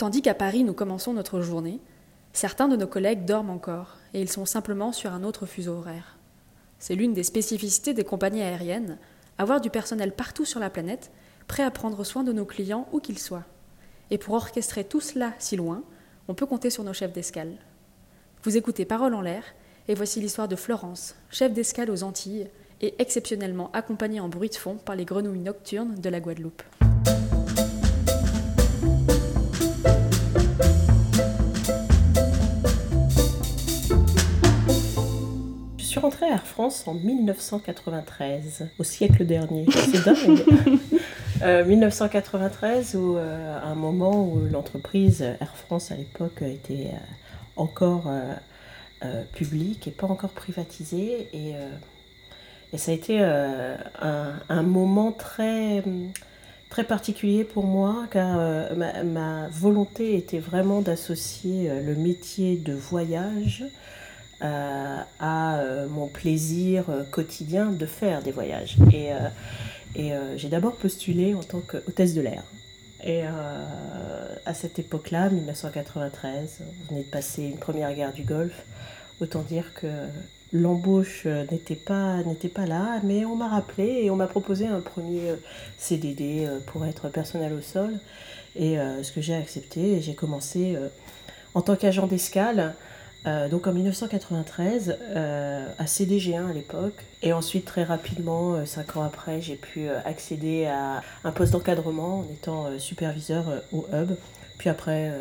Tandis qu'à Paris nous commençons notre journée, certains de nos collègues dorment encore, et ils sont simplement sur un autre fuseau horaire. C'est l'une des spécificités des compagnies aériennes, avoir du personnel partout sur la planète, prêt à prendre soin de nos clients où qu'ils soient. Et pour orchestrer tout cela si loin, on peut compter sur nos chefs d'escale. Vous écoutez Parole en l'air, et voici l'histoire de Florence, chef d'escale aux Antilles, et exceptionnellement accompagnée en bruit de fond par les grenouilles nocturnes de la Guadeloupe. Suis rentrée à Air France en 1993, au siècle dernier. C'est dingue. 1993, euh, où, euh, à un moment où l'entreprise Air France à l'époque était euh, encore publique et pas encore privatisée. Et, et ça a été un, un, moment très, très particulier pour moi, car ma, ma, volonté était vraiment d'associer le métier de voyage à euh, mon plaisir euh, quotidien de faire des voyages. Et, et j'ai d'abord postulé en tant qu'hôtesse de l'air. Et à cette époque-là, 1993, on venait de passer une première guerre du Golfe. Autant dire que l'embauche n'était pas, n'était pas là, mais on m'a rappelé et on m'a proposé un premier CDD pour être personnel au sol. Et ce que j'ai accepté, j'ai commencé en tant qu'agent d'escale euh, donc en 1993, euh, à CDG1 à l'époque, et ensuite très rapidement, euh, cinq ans après, j'ai pu accéder à un poste d'encadrement en étant superviseur au hub. Puis après,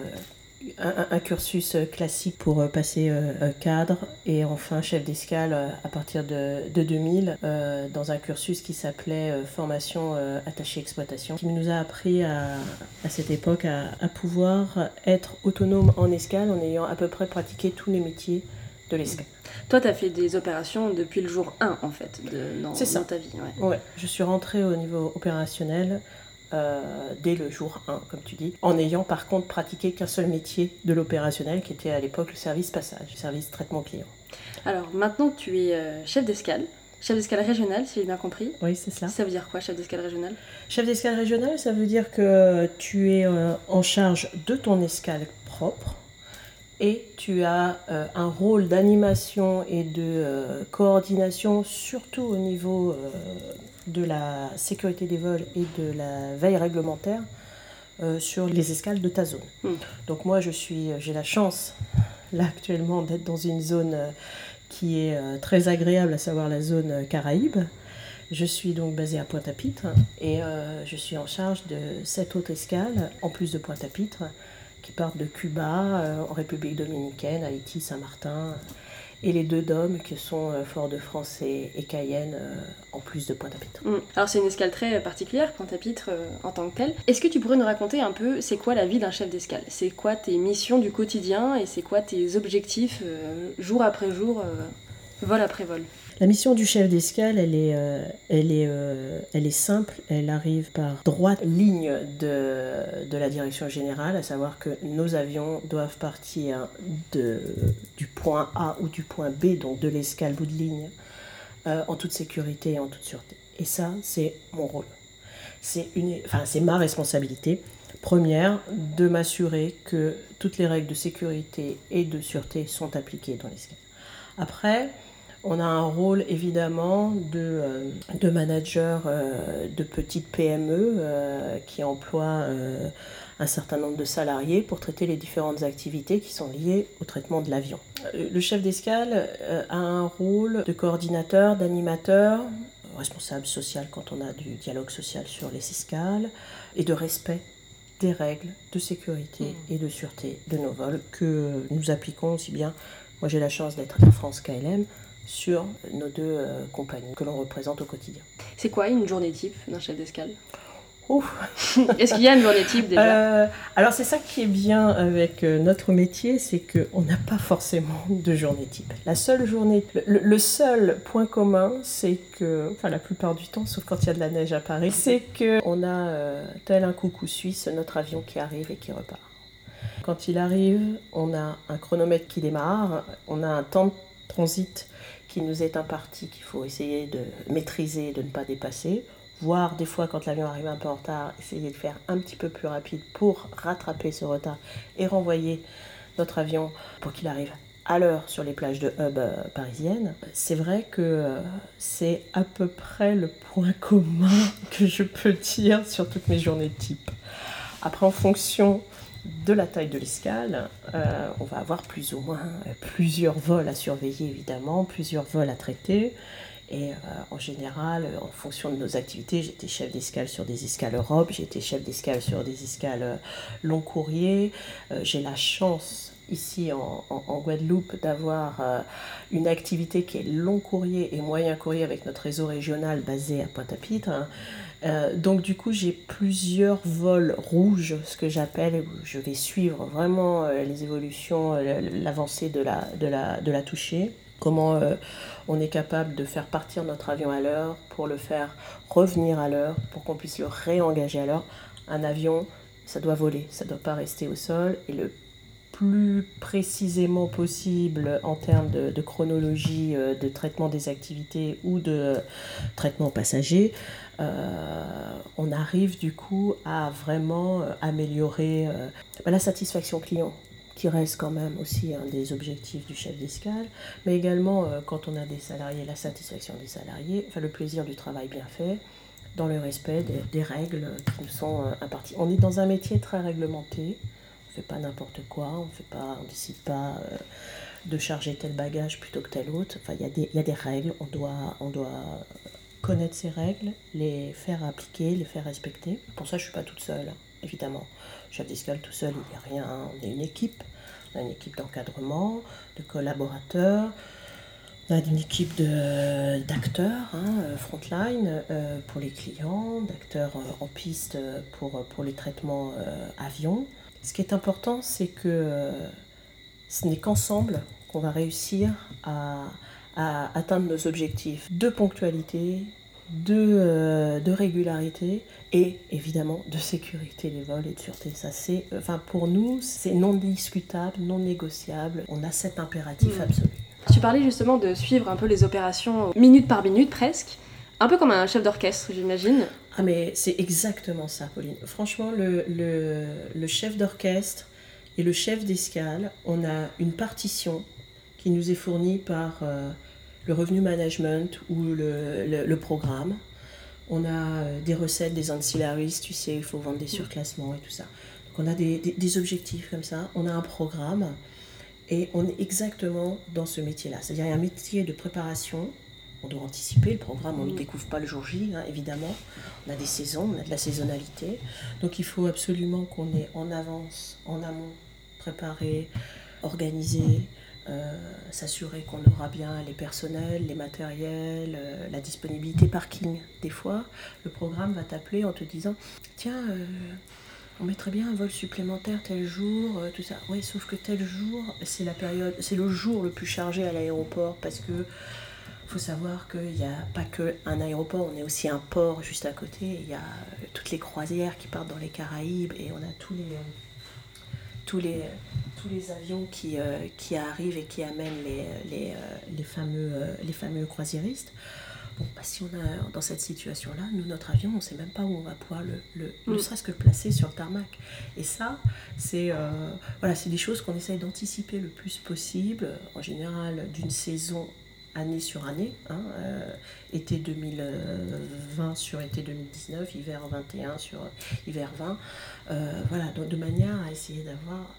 un, cursus classique pour passer cadre et enfin chef d'escale à partir de, 2000 dans un cursus qui s'appelait formation attachée exploitation qui nous a appris à, cette époque à, pouvoir être autonome en escale en ayant à peu près pratiqué tous les métiers de l'escale. Toi, tu as fait des opérations depuis le jour 1 en fait de, dans ta vie. Ouais. je suis rentrée au niveau opérationnel euh, dès le jour 1, comme tu dis, en ayant par contre pratiqué qu'un seul métier de l'opérationnel, qui était à l'époque le service passage, le service traitement client. Alors maintenant, tu es euh, chef d'escale. Chef d'escale régional, si j'ai bien compris. Oui, c'est ça. Ça veut dire quoi, chef d'escale régional Chef d'escale régional, ça veut dire que tu es euh, en charge de ton escale propre et tu as un rôle d'animation et de coordination, surtout au niveau de la sécurité des vols et de la veille réglementaire euh, sur les escales de ta zone. Hmm. Donc moi, je suis, j'ai la chance là actuellement d'être dans une zone euh, qui est euh, très agréable, à savoir la zone Caraïbes. Je suis donc basée à Pointe-à-Pitre et je suis en charge de sept autres escales, en plus de Pointe-à-Pitre, qui partent de Cuba, en République dominicaine, Haïti, Saint-Martin, et les deux dômes qui sont euh, Fort-de-France et, Cayenne, euh, en plus de Pointe-à-Pitre. Mm. Alors c'est une escale très particulière, Pointe-à-Pitre euh, en tant que telle. Est-ce que tu pourrais nous raconter un peu c'est quoi la vie d'un chef d'escale? C'est quoi tes missions du quotidien et c'est quoi tes objectifs jour après jour, vol après vol? La mission du chef d'escale, elle est, euh, euh, elle est simple, elle arrive par droite ligne de, la direction générale, à savoir que nos avions doivent partir du point A ou du point B, donc de l'escale bout de ligne, euh, en toute sécurité et en toute sûreté. Et ça, c'est mon rôle. C'est enfin, ma responsabilité première de m'assurer que toutes les règles de sécurité et de sûreté sont appliquées dans l'escale. Après, on a un rôle évidemment de, euh, de manager euh, de petites PME euh, qui emploient un certain nombre de salariés pour traiter les différentes activités qui sont liées au traitement de l'avion. Le chef d'escale a un rôle de coordinateur, d'animateur, responsable social quand on a du dialogue social sur les escales, et de respect des règles de sécurité mmh. et de sûreté de nos vols que nous appliquons aussi bien. Moi j'ai la chance d'être à France KLM, sur nos deux euh, compagnies que l'on représente au quotidien. C'est quoi une journée type d'un chef d'escale? Est-ce qu'il y a une journée type déjà? Euh, Alors c'est ça qui est bien avec euh, notre métier, c'est qu'on n'a pas forcément de journée type. La seule journée, le, seul point commun, c'est que, enfin la plupart du temps, sauf quand il y a de la neige à Paris, c'est qu'on a tel un coucou suisse notre avion qui arrive et qui repart. Quand il arrive, on a un chronomètre qui démarre, on a un temps de transit qui nous est imparti, qu'il faut essayer de maîtriser de ne pas dépasser. voire des fois quand l'avion arrive un peu en retard, essayer de faire un petit peu plus rapide pour rattraper ce retard et renvoyer notre avion pour qu'il arrive à l'heure sur les plages de hub euh, parisiennes. C'est vrai que euh, c'est à peu près le point commun que je peux dire sur toutes mes journées type. Après, en fonction de la taille de l'escale, euh, on va avoir plus ou moins plusieurs vols à surveiller évidemment, plusieurs vols à traiter. Et en général, en fonction de nos activités, j'étais chef d'escale sur des escales Europe, j'étais chef d'escale sur des escales long courrier. j'ai la chance ici en, Guadeloupe d'avoir euh, une activité qui est long courrier et moyen courrier avec notre réseau régional basé à Pointe-à-Pitre. Hein. Euh, donc du coup j'ai plusieurs vols rouges, ce que j'appelle, je vais suivre vraiment euh, les évolutions, l'avancée de la, de, la, de la toucher comment on est capable de faire partir notre avion à l'heure pour le faire revenir à l'heure, pour qu'on puisse le réengager à l'heure. Un avion, ça doit voler, ça ne doit pas rester au sol. Et le plus précisément possible en termes de, chronologie euh, de traitement des activités ou de traitement passager, euh, on arrive du coup à vraiment euh, améliorer la satisfaction client qui reste quand même aussi un des objectifs du chef d'escale, mais également quand on a des salariés, la satisfaction des salariés, enfin le plaisir du travail bien fait, dans le respect des, des règles qui nous sont imparties. On est dans un métier très réglementé, pas n'importe quoi, on fait pas, on décide pas euh, de charger tel bagage plutôt que tel autre. Enfin, il y, a des règles, on doit, on doit connaître ces règles, les faire appliquer, les faire respecter. Pour ça, je suis pas toute seule, évidemment. Chef d'escale tout seul, il n'y a rien. On est une équipe, on a une équipe d'encadrement, de collaborateurs. On a une équipe d'acteurs, hein, euh, frontline, euh, pour les clients, d'acteurs en piste pour, pour les traitements avions. Ce qui est important, c'est que euh, ce n'est qu'ensemble qu'on va réussir à, atteindre nos objectifs de ponctualité, de, euh, de, régularité et évidemment de sécurité des vols et de sûreté. Ça, c'est, enfin, pour nous, c'est non discutable, non négociable. On a cet impératif hmm. absolu. Tu parlais justement de suivre un peu les opérations minute par minute presque. Un peu comme un chef d'orchestre, j'imagine. Ah mais c'est exactement ça, Pauline. Franchement, le, le, chef d'orchestre et le chef d'escale, on a une partition qui nous est fournie par euh, le revenu management ou le, le, programme. On a euh, des recettes, des ancillaries, tu sais, il faut vendre des surclassements et tout ça. Donc on a des, des, des objectifs comme ça, on a un programme et on est exactement dans ce métier-là. C'est-à-dire il y a un métier de préparation on doit anticiper le programme, on ne le découvre pas le jour J, hein, évidemment. On a des saisons, on a de la saisonnalité. Donc il faut absolument qu'on ait en avance, en amont, préparé, organisé, euh, s'assurer qu'on aura bien les personnels, les matériels, euh, la disponibilité parking. Des fois, le programme va t'appeler en te disant Tiens, euh, on mettrait bien un vol supplémentaire tel jour, tout ça. Oui, sauf que tel jour, c'est la période, c'est le jour le plus chargé à l'aéroport parce que il faut savoir qu'il n'y a pas qu'un aéroport, on est aussi un port juste à côté. Il y a euh, toutes les croisières qui partent dans les Caraïbes et on a tous les, euh, tous les, tous les avions qui, euh, qui arrivent et qui amènent les, les, les fameux, les fameux croisiéristes. Bon, bah, si on est dans cette situation-là, nous, notre avion, on ne sait même pas où on va pouvoir le, le ne mm. serait-ce que placer sur le tarmac. Et ça, c'est voilà, des choses qu'on essaye d'anticiper le plus possible, en général d'une saison année sur année, hein, euh, été 2020 sur été 2019, hiver 21 sur hiver 20, euh, voilà, de manière à essayer d'avoir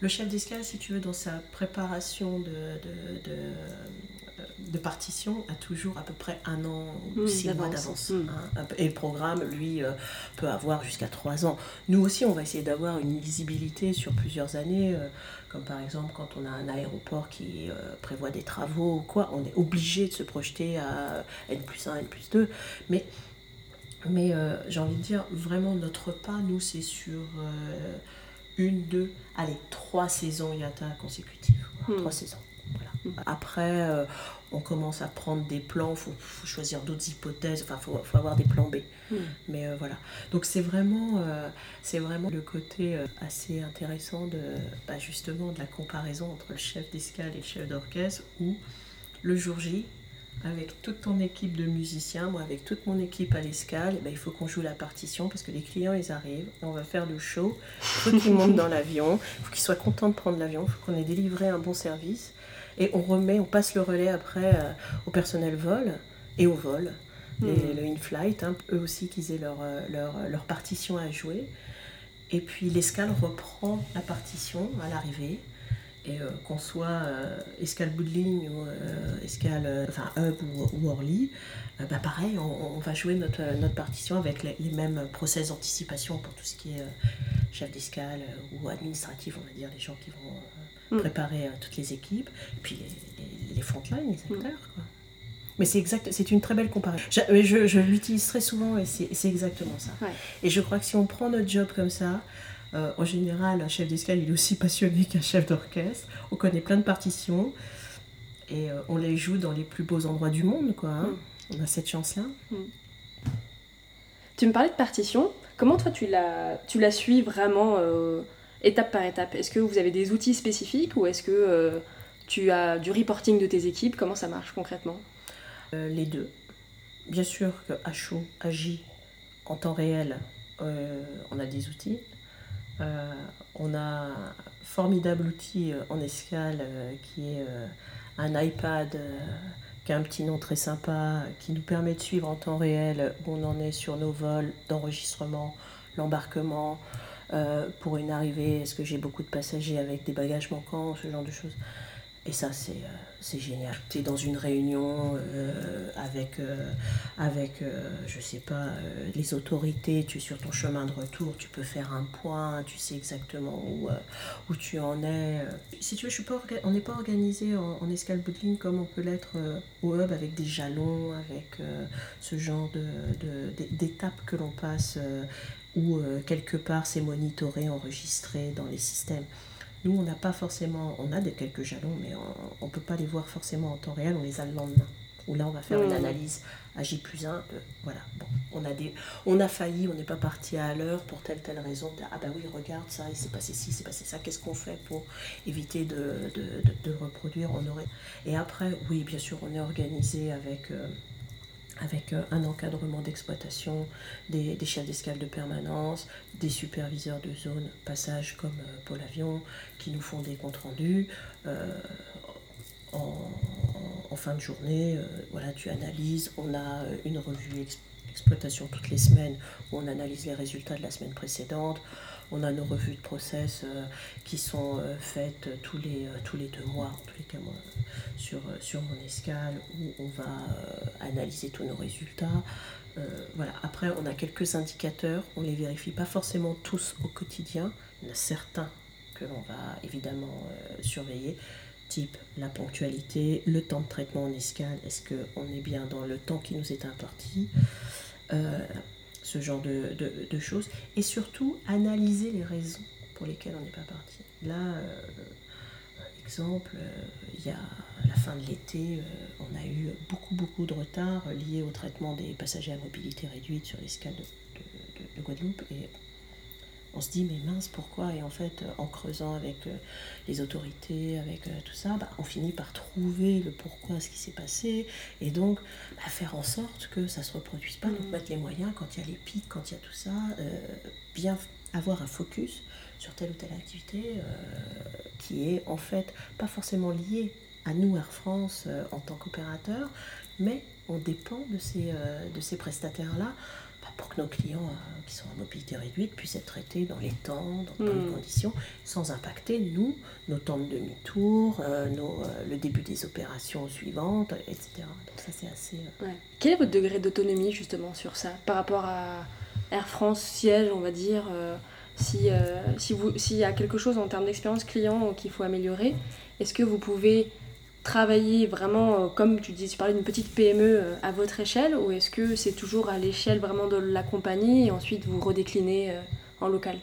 le chef d'escale, si tu veux, dans sa préparation de, de, de, partition, a toujours à peu près un an ou mmh, six mois d'avance. Mmh. Hein. et le programme, lui, euh, peut avoir jusqu'à trois ans. Nous aussi, on va essayer d'avoir une visibilité sur plusieurs années, euh, comme par exemple quand on a un aéroport qui euh, prévoit des travaux ou quoi, on est obligé de se projeter à N plus 1, N plus 2. Mais mais j'ai envie de dire, vraiment, notre pas, nous, c'est sur une, deux, allez, trois saisons IATA consécutives. Hmm. Trois saisons. Hmm. Après, euh, on commence à prendre des plans, il faut, choisir d'autres hypothèses, enfin, il faut, avoir des plans B. Hmm. Mais euh, voilà. Donc, c'est vraiment, euh, c'est vraiment le côté assez intéressant de, bah, justement, de la comparaison entre le chef d'escale et le chef d'orchestre, où le jour J, avec toute ton équipe de musiciens, moi avec toute mon équipe à l'escale, eh ben, il faut qu'on joue la partition parce que les clients ils arrivent, on va faire le show, il faut qu'ils montent dans l'avion, il faut qu'ils soient contents de prendre l'avion, il faut qu'on ait délivré un bon service et on remet, on passe le relais après euh, au personnel vol et au vol, les, Mhm. le in-flight, hein, eux aussi qu'ils aient leur, euh, leur, leur partition à jouer. Et puis l'escale reprend la partition à l'arrivée. Et euh, qu'on soit euh, escale bout de ligne ou euh, escale, euh, enfin hub ou, ou Orly, euh, bah pareil, on, on va jouer notre, notre partition avec les, les mêmes process d'anticipation pour tout ce qui est euh, chef d'escale euh, ou administratif, on va dire, les gens qui vont euh. Préparer euh, toutes les équipes, et puis les, frontlines, les acteurs. quoi. Mais c'est exact, c'est une très belle comparaison. Je, mais je, je l'utilise très souvent et c'est exactement ça. Ouais. Et je crois que si on prend notre job comme ça, euh, en général, un chef d'escale, il est aussi passionné qu'un chef d'orchestre. On connaît plein de partitions et euh, on les joue dans les plus beaux endroits du monde, quoi. hein. On a cette chance-là. Tu me parlais de partition. Comment toi tu la, tu la suis vraiment euh, étape par étape Est-ce que vous avez des outils spécifiques ou est-ce que euh, tu as du reporting de tes équipes? Comment ça marche concrètement? Euh, les deux. Bien sûr que HO agit en temps réel, euh, on a des outils. On a un formidable outil en escale qui est un iPad qui a un petit nom très sympa, qui nous permet de suivre en temps réel où on en est sur nos vols d'enregistrement, l'embarquement, euh, pour une arrivée, est-ce que j'ai beaucoup de passagers avec des bagages manquants, ce genre de choses? Et ça, c'est euh, génial. Tu es dans une réunion euh, avec, euh, avec euh, je sais pas, les autorités, tu es sur ton chemin de retour, tu peux faire un point, tu sais exactement où, où tu en es. Si tu veux, on n'est pas organisé en, en escale bout comme on peut l'être au hub avec des jalons, avec ce genre de- d'étapes que l'on passe où euh, quelque part c'est monitoré, enregistré dans les systèmes. Nous, on n'a pas forcément, on a des quelques jalons, mais on ne peut pas les voir forcément en temps réel, on les a le lendemain. Où là, on va faire une Mhm. analyse à J plus 1. voilà, bon, on a, des, on a failli, on n'est pas parti à l'heure pour telle, telle raison. Ah bah oui, regarde ça, il s'est passé ci, il s'est passé ça, qu'est-ce qu'on fait pour éviter de, de, de- reproduire on aurait... Et après, oui, bien sûr, on est organisé avec... euh, avec euh, un encadrement d'exploitation, des, des chefs d'escale de permanence, des superviseurs de zone passage comme euh, Pôle Avion, qui nous font des comptes rendus. euh, en, fin de journée, voilà, tu analyses. On a une revue ex- exploitation toutes les semaines où on analyse les résultats de la semaine précédente. On a nos revues de process euh, qui sont euh, faites tous les, euh, tous les deux mois, en tous les cas sur, mon escale, où on va analyser tous nos résultats. Voilà. Après, on a quelques indicateurs, on les vérifie pas forcément tous au quotidien. Il y en a certains que l'on va évidemment surveiller, type la ponctualité, le temps de traitement en escale, est-ce qu'on est bien dans le temps qui nous est imparti, ce genre de, de- choses, et surtout analyser les raisons pour lesquelles on n'est pas parti. Là, euh, exemple, euh, il y a la fin de l'été, euh, on a eu beaucoup beaucoup de retard lié au traitement des passagers à mobilité réduite sur l'escale de- de- de Guadeloupe, et on se dit mais mince pourquoi? Et en fait euh, en creusant avec euh, les autorités avec euh, tout ça bah, on finit par trouver le pourquoi ce qui s'est passé. Et donc bah, faire en sorte que ça se reproduise pas. Donc Mhm. mettre les moyens quand il y a les pics quand il y a tout ça euh, bien avoir un focus sur telle ou telle activité qui est en fait pas forcément liée à nous Air France en tant qu'opérateur mais on dépend de ces, de ces prestataires là pour que nos clients euh, qui sont en mobilité réduite puissent être traités dans les temps, dans bonnes Mhm. conditions, sans impacter, nous, nos temps de demi-tour, euh, euh, le début des opérations suivantes, etc. Donc ça, c'est assez... euh, Ouais. Quel est votre degré d'autonomie justement sur ça par rapport à Air France siège, on va dire euh, si, si vous- s'il y a quelque chose en termes d'expérience client qu'il faut améliorer, est-ce que vous pouvez travailler vraiment euh, comme tu dis, tu parlais d'une petite PME euh, à votre échelle ou est-ce que c'est toujours à l'échelle vraiment de la compagnie et ensuite vous redéclinez euh, en local?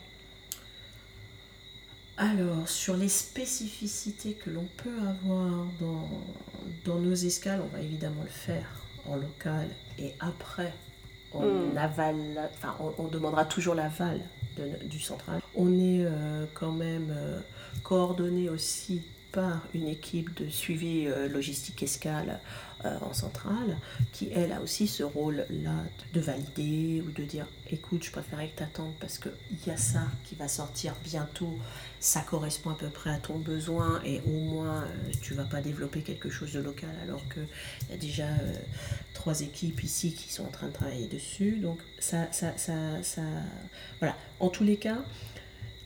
Alors, sur les spécificités que l'on peut avoir dans, dans nos escales, on va évidemment le faire en local et après on Mm. avale, enfin on, on demandera toujours l'aval de- du central. On est euh, quand même euh, coordonné aussi une équipe de suivi logistique escale en centrale, qui elle a aussi ce rôle-là de valider ou de dire écoute, je préférais que tu attendes parce qu'il y a ça qui va sortir bientôt, ça correspond à peu près à ton besoin et au moins tu vas pas développer quelque chose de local alors qu'il y a déjà trois équipes ici qui sont en train de travailler dessus. Donc ça, ça, ça, ça voilà. En tous les cas,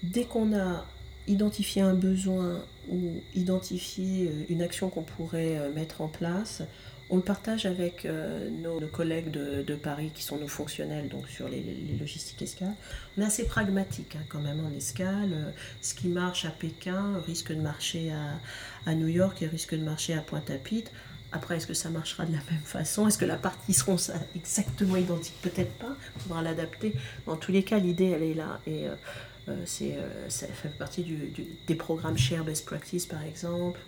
dès qu'on a identifié un besoin ou identifié euh, une action qu'on pourrait euh, mettre en place, on le partage avec euh, nos, collègues de, Paris qui sont nos fonctionnels donc sur les, logistiques escales. On est assez pragmatique hein, quand même en escale. Ce qui marche à Pékin risque de marcher à, New York et risque de marcher à Pointe-à-Pitre. Après, est-ce que ça marchera de la même façon? Est-ce que la partie sera exactement identique Peut-être pas, il faudra l'adapter. En tous les cas, l'idée, elle est là. Et euh, euh, ça fait partie des programmes Share Best Practice, par exemple,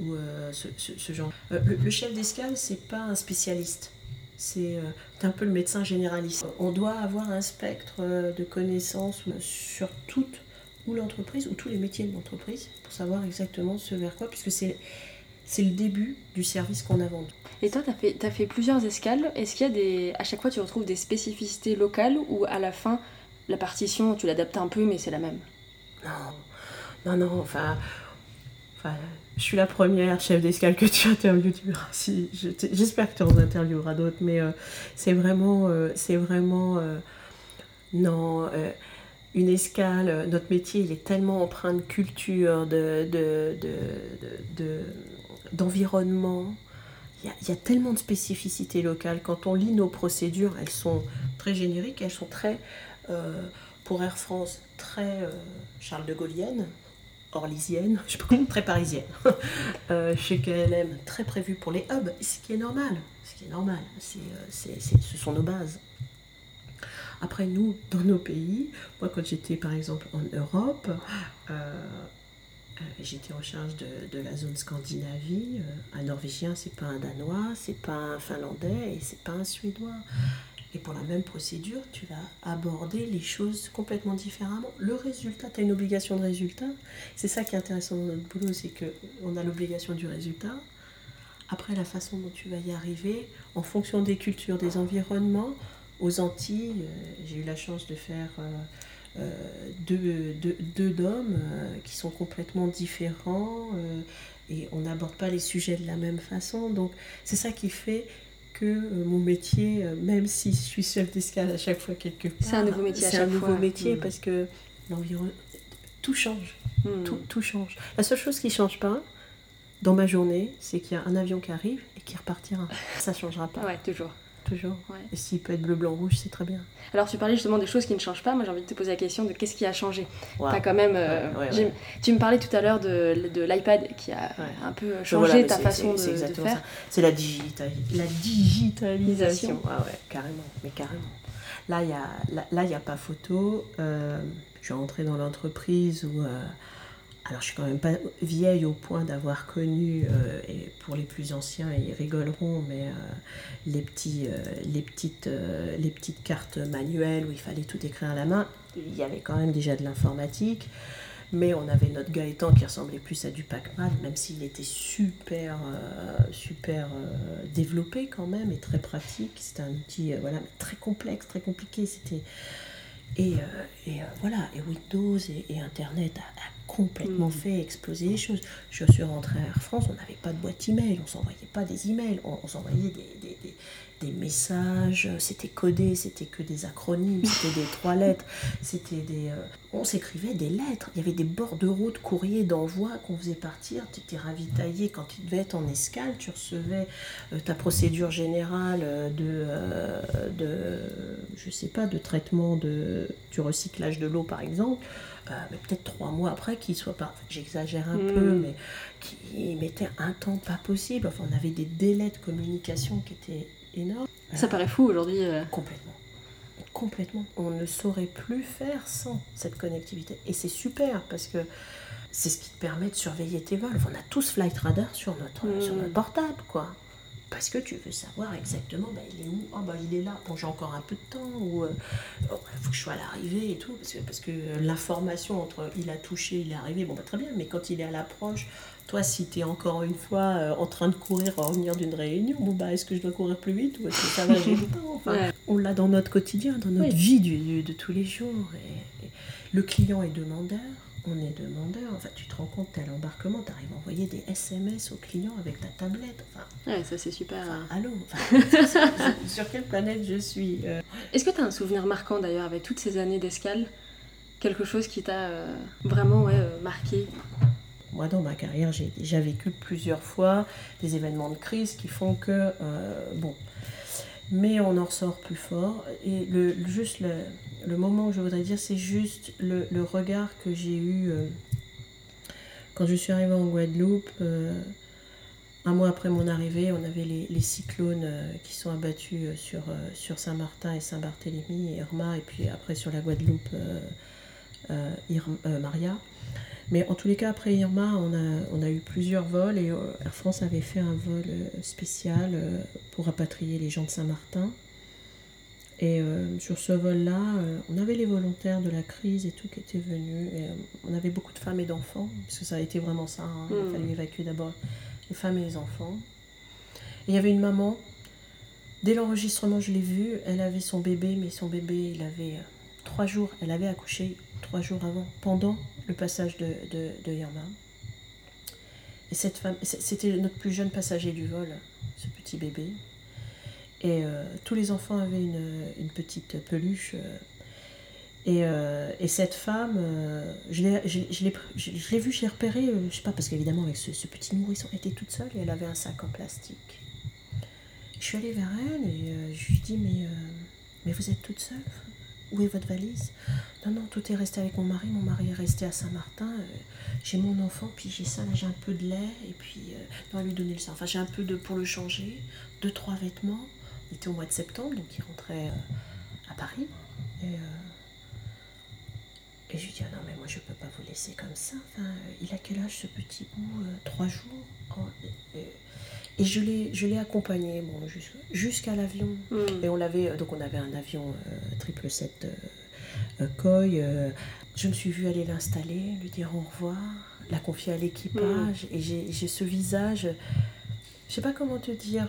ou, ce, genre. Le, chef d'escale, c'est pas un spécialiste. C'est un peu le médecin généraliste. On doit avoir un spectre de connaissances sur toute ou l'entreprise, ou tous les métiers de l'entreprise, pour savoir exactement ce vers quoi, puisque c'est c'est le début du service qu'on a vendu. Et toi, tu as fait, as fait plusieurs escales. Est-ce qu'il y a des. À chaque fois, tu retrouves des spécificités locales ou à la fin, la partition, tu l'adaptes un peu, mais c'est la même Non, non, non, enfin. je suis la première chef d'escale que tu. Si, J'espère que tu en intervieweras d'autres, mais euh, c'est vraiment. Euh, c'est vraiment euh, non une escale, notre métier, il est tellement empreint de culture, de, de, de, d'environnement. Il y, a, tellement de spécificités locales. Quand on lit nos procédures, elles sont très génériques, elles sont très, pour Air France, très euh, Charles de Gaullienne, orlysienne, je sais pas, très parisienne. Euh, chez KLM, très prévu pour les hubs, ce qui est normal. Ce qui est normal, c'est, ce sont nos bases. Après, nous, dans nos pays, moi, quand j'étais par exemple en Europe, euh, j'étais en charge de, la zone Scandinavie. Euh, un Norvégien, c'est pas un Danois, c'est pas un Finlandais et c'est pas un Suédois. Et pour la même procédure, tu vas aborder les choses complètement différemment. Le résultat, tu as une obligation de résultat. C'est ça qui est intéressant dans notre boulot, c'est qu'on a l'obligation du résultat. Après, la façon dont tu vas y arriver, en fonction des cultures, des environnements, aux Antilles, euh, j'ai eu la chance de faire euh, deux, deux, deux d'hommes euh, qui sont complètement différents euh, et on n'aborde pas les sujets de la même façon. Donc c'est ça qui fait que mon métier, même si je suis chef d'escale à chaque fois quelque part, c'est un nouveau métier à chaque un nouveau métier hmm. parce que l'environnement, tout change, hmm. tout, tout, change. La seule chose qui ne change pas dans ma journée, c'est qu'il y a un avion qui arrive et qui repartira. Ça ne changera pas. Ouais, toujours toujours. Et s'il peut être bleu, blanc, rouge, c'est très bien. Alors, tu parlais justement des choses qui ne changent pas. Moi, j'ai envie de te poser la question de qu'est-ce qui a changé quand même. Euh, tu me parlais tout à l'heure de, de l'iPad qui a un peu changé ta façon de, faire. C'est la, la digitalisation. Ah ouais, carrément. Mais carrément. Là, il n'y a, là, y a pas photo. Euh, je suis rentrée dans l'entreprise où. Euh, alors, je suis quand même pas vieille au point d'avoir connu, euh, et pour les plus anciens, ils rigoleront, mais euh, les, petits, euh, les, petites, les petites cartes manuelles où il fallait tout écrire à la main. Il y avait quand même déjà de l'informatique, mais on avait notre Gaëtan qui ressemblait plus à du Pac-Man, même s'il était super, super développé quand même et très pratique. C'était un outil voilà, très complexe, très compliqué. C'était et, et voilà, et Windows et, Internet a, complètement mm. fait exploser les choses. Je suis rentrée à Air France, on n'avait pas de boîte email, on s'envoyait pas des emails, on, s'envoyait des, des, des, messages, c'était codé, c'était que des acronymes, c'était des trois lettres, c'était des... Euh, on s'écrivait des lettres, il y avait des bordereaux de courrier d'envoi qu'on faisait partir, tu étais ravitaillé quand tu devais être en escale, tu recevais ta procédure générale de, de, je sais pas, de traitement de, du recyclage de l'eau par exemple, euh, mais peut-être trois mois après qu'il soit pas, j'exagère un hmm. peu, mais qui mettait un temps pas possible. Enfin, on avait des délais de communication qui étaient Ça paraît fou aujourd'hui. Euh. Complètement. Complètement. On ne saurait plus faire sans cette connectivité. Et c'est super parce que c'est ce qui te permet de surveiller tes vols. on a tous Flight Radar sur notre, sur hmm. notre portable, quoi. parce que tu veux savoir exactement, bah, il est où Oh, bah, il est là. Bon, j'ai encore un peu de temps. Ou il euh, oh, faut que je sois à l'arrivée et tout. Parce que, parce que l'information entre il a touché, il est arrivé, bon, bah, très bien. Mais quand il est à l'approche, toi, si tu es encore une fois euh, en train de courir, en revenir d'une réunion, bon, bah, est-ce que je dois courir plus vite ou est-ce que ça va, j'ai le temps enfin, On l'a dans notre quotidien, dans notre vie du, de tous les jours. et le client est demandeur on est demandeur. Enfin, tu te rends compte, tu à l'embarquement, tu arrives à envoyer des SMS aux clients avec ta tablette. Enfin, ouais, ça c'est super. Enfin, allô Sur quelle planète je suis euh? Est-ce que tu as un souvenir marquant d'ailleurs avec toutes ces années d'escale? Quelque chose qui t'a euh, vraiment ouais, marqué? Moi, dans ma carrière, j'ai déjà vécu plusieurs fois des événements de crise qui font que, bon, mais on en ressort plus fort. Et le, juste le, le moment où je voudrais dire, c'est juste le, regard que j'ai eu euh, quand je suis arrivée en Guadeloupe. Euh, un mois après mon arrivée, on avait les, cyclones euh, qui sont abattus sur, sur Saint-Martin et Saint-Barthélemy et Irma, et puis après sur la Guadeloupe, Maria. Mais en tous les cas, après Irma, on a, on a eu plusieurs vols et Air France avait fait un vol spécial pour rapatrier les gens de Saint-Martin. Et euh, sur ce vol-là, euh, on avait les volontaires de la crise et tout qui étaient venus. Et, euh, on avait beaucoup de femmes et d'enfants, parce que ça a été vraiment ça. Hein. Il mm. fallait évacuer d'abord les femmes et les enfants. Et il y avait une maman. Dès l'enregistrement, je l'ai vue. Elle avait son bébé, mais son bébé, il avait trois jours. Elle avait accouché trois jours avant, pendant le passage de, de, de. Et cette femme, c'était notre plus jeune passager du vol, ce petit bébé. Et euh, tous les enfants avaient une, petite peluche. Euh, et, euh, et, cette femme, je l'ai vue, je l'ai repérée, je sais pas, parce qu'évidemment, avec ce, petit nourrisson, elle était toute seule et elle avait un sac en plastique. Je suis allée vers elle et je lui dis mais, mais vous êtes toute seule? Où est votre valise? Non, non, tout est resté avec mon mari. Mon mari est resté à Saint-Martin. j'ai mon enfant, puis j'ai ça, là j'ai un peu de lait, et puis, non, lui donner le sein. Enfin, j'ai un peu de pour le changer, deux, trois vêtements. Il était au mois de septembre, donc il rentrait euh, à Paris. Et, euh, je lui dis, ah non, mais moi je peux pas vous laisser comme ça. Enfin, il a quel âge ce petit bout euh, Trois jours? Oh, je l'ai, je l'ai accompagné bon, jusqu'à l'avion. Hmm. Et on l'avait, donc on avait un avion 777 Koi. je me suis vue aller l'installer, lui dire au revoir, la confier à l'équipage. Hmm. Et j'ai, ce visage je sais pas comment te dire,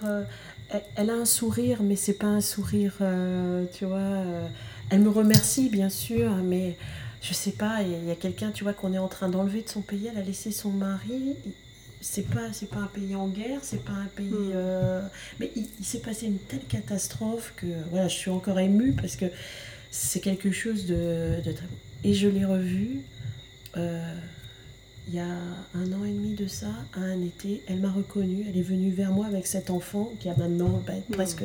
elle, a un sourire, mais c'est pas un sourire, euh, tu vois. Euh, elle me remercie, bien sûr, mais je sais pas, il y a, quelqu'un, tu vois, qu'on est en train d'enlever de son pays, elle a laissé son mari. C'est pas, c'est pas un pays en guerre, c'est pas un pays. Hmm. Euh, mais il, s'est passé une telle catastrophe que voilà, je suis encore émue parce que c'est quelque chose de, de très. Et je l'ai revu il y a un an et demi de ça, à un été, elle m'a reconnue. Elle est venue vers moi avec cet enfant qui a maintenant bah, hmm. presque,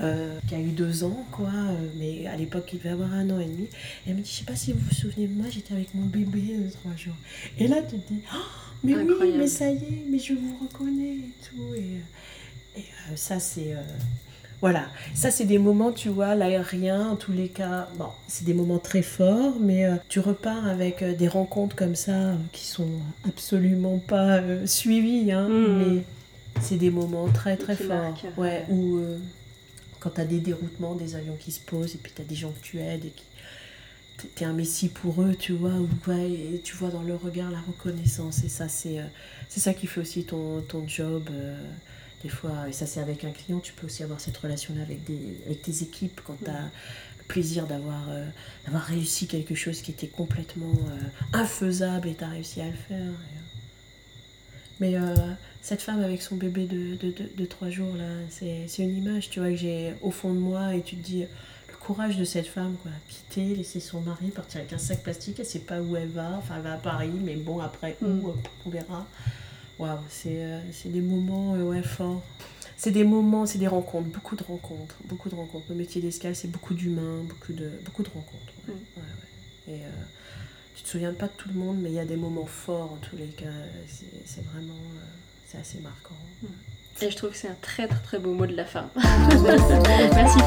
euh, qui a eu deux ans, quoi. Euh, mais à l'époque, il devait avoir un an et demi. elle me dit, je sais pas si vous vous souvenez de moi, j'étais avec mon bébé de trois jours. Et là, tu te dis, oh, mais oui, mais ça y est, mais je vous reconnais et tout. Et, et euh, ça, c'est voilà, ça c'est des moments, tu vois, l'aérien, en tous les cas, bon, c'est des moments très forts, mais euh, tu repars avec euh, des rencontres comme ça euh, qui sont absolument pas suivies, hein, hmm. mais c'est des moments très très forts. ouais, où quand tu as des déroutements, des avions qui se posent, et puis tu as des gens que tu aides et qui t'es un messie pour eux, tu vois, ou et tu vois dans leur regard la reconnaissance, et ça c'est c'est ça qui fait aussi ton, ton job des fois, et ça c'est avec un client, tu peux aussi avoir cette relation-là avec, avec tes équipes quand tu as le plaisir d'avoir euh, d'avoir réussi quelque chose qui était complètement euh, infaisable et tu as réussi à le faire. Euh. Mais cette femme avec son bébé de, de, de, trois jours, là, c'est une image, tu vois, que j'ai au fond de moi et tu te dis le courage de cette femme, quoi, quitter, laisser son mari, partir avec un sac plastique, elle sait pas où elle va, enfin elle va à Paris, mais bon, après, où, mm. on verra. Waouh, euh, c'est des moments euh, ouais, forts. C'est des moments, c'est des rencontres, beaucoup de rencontres, beaucoup de rencontres. Le métier d'escale, c'est beaucoup d'humains, beaucoup de, beaucoup de rencontres. Ouais. Mm. Et euh, tu te souviens pas de tout le monde, mais il y a des moments forts en tous les cas. C'est vraiment, c'est assez marquant. Mm. Et je trouve que c'est un très très très beau mot de la fin. Merci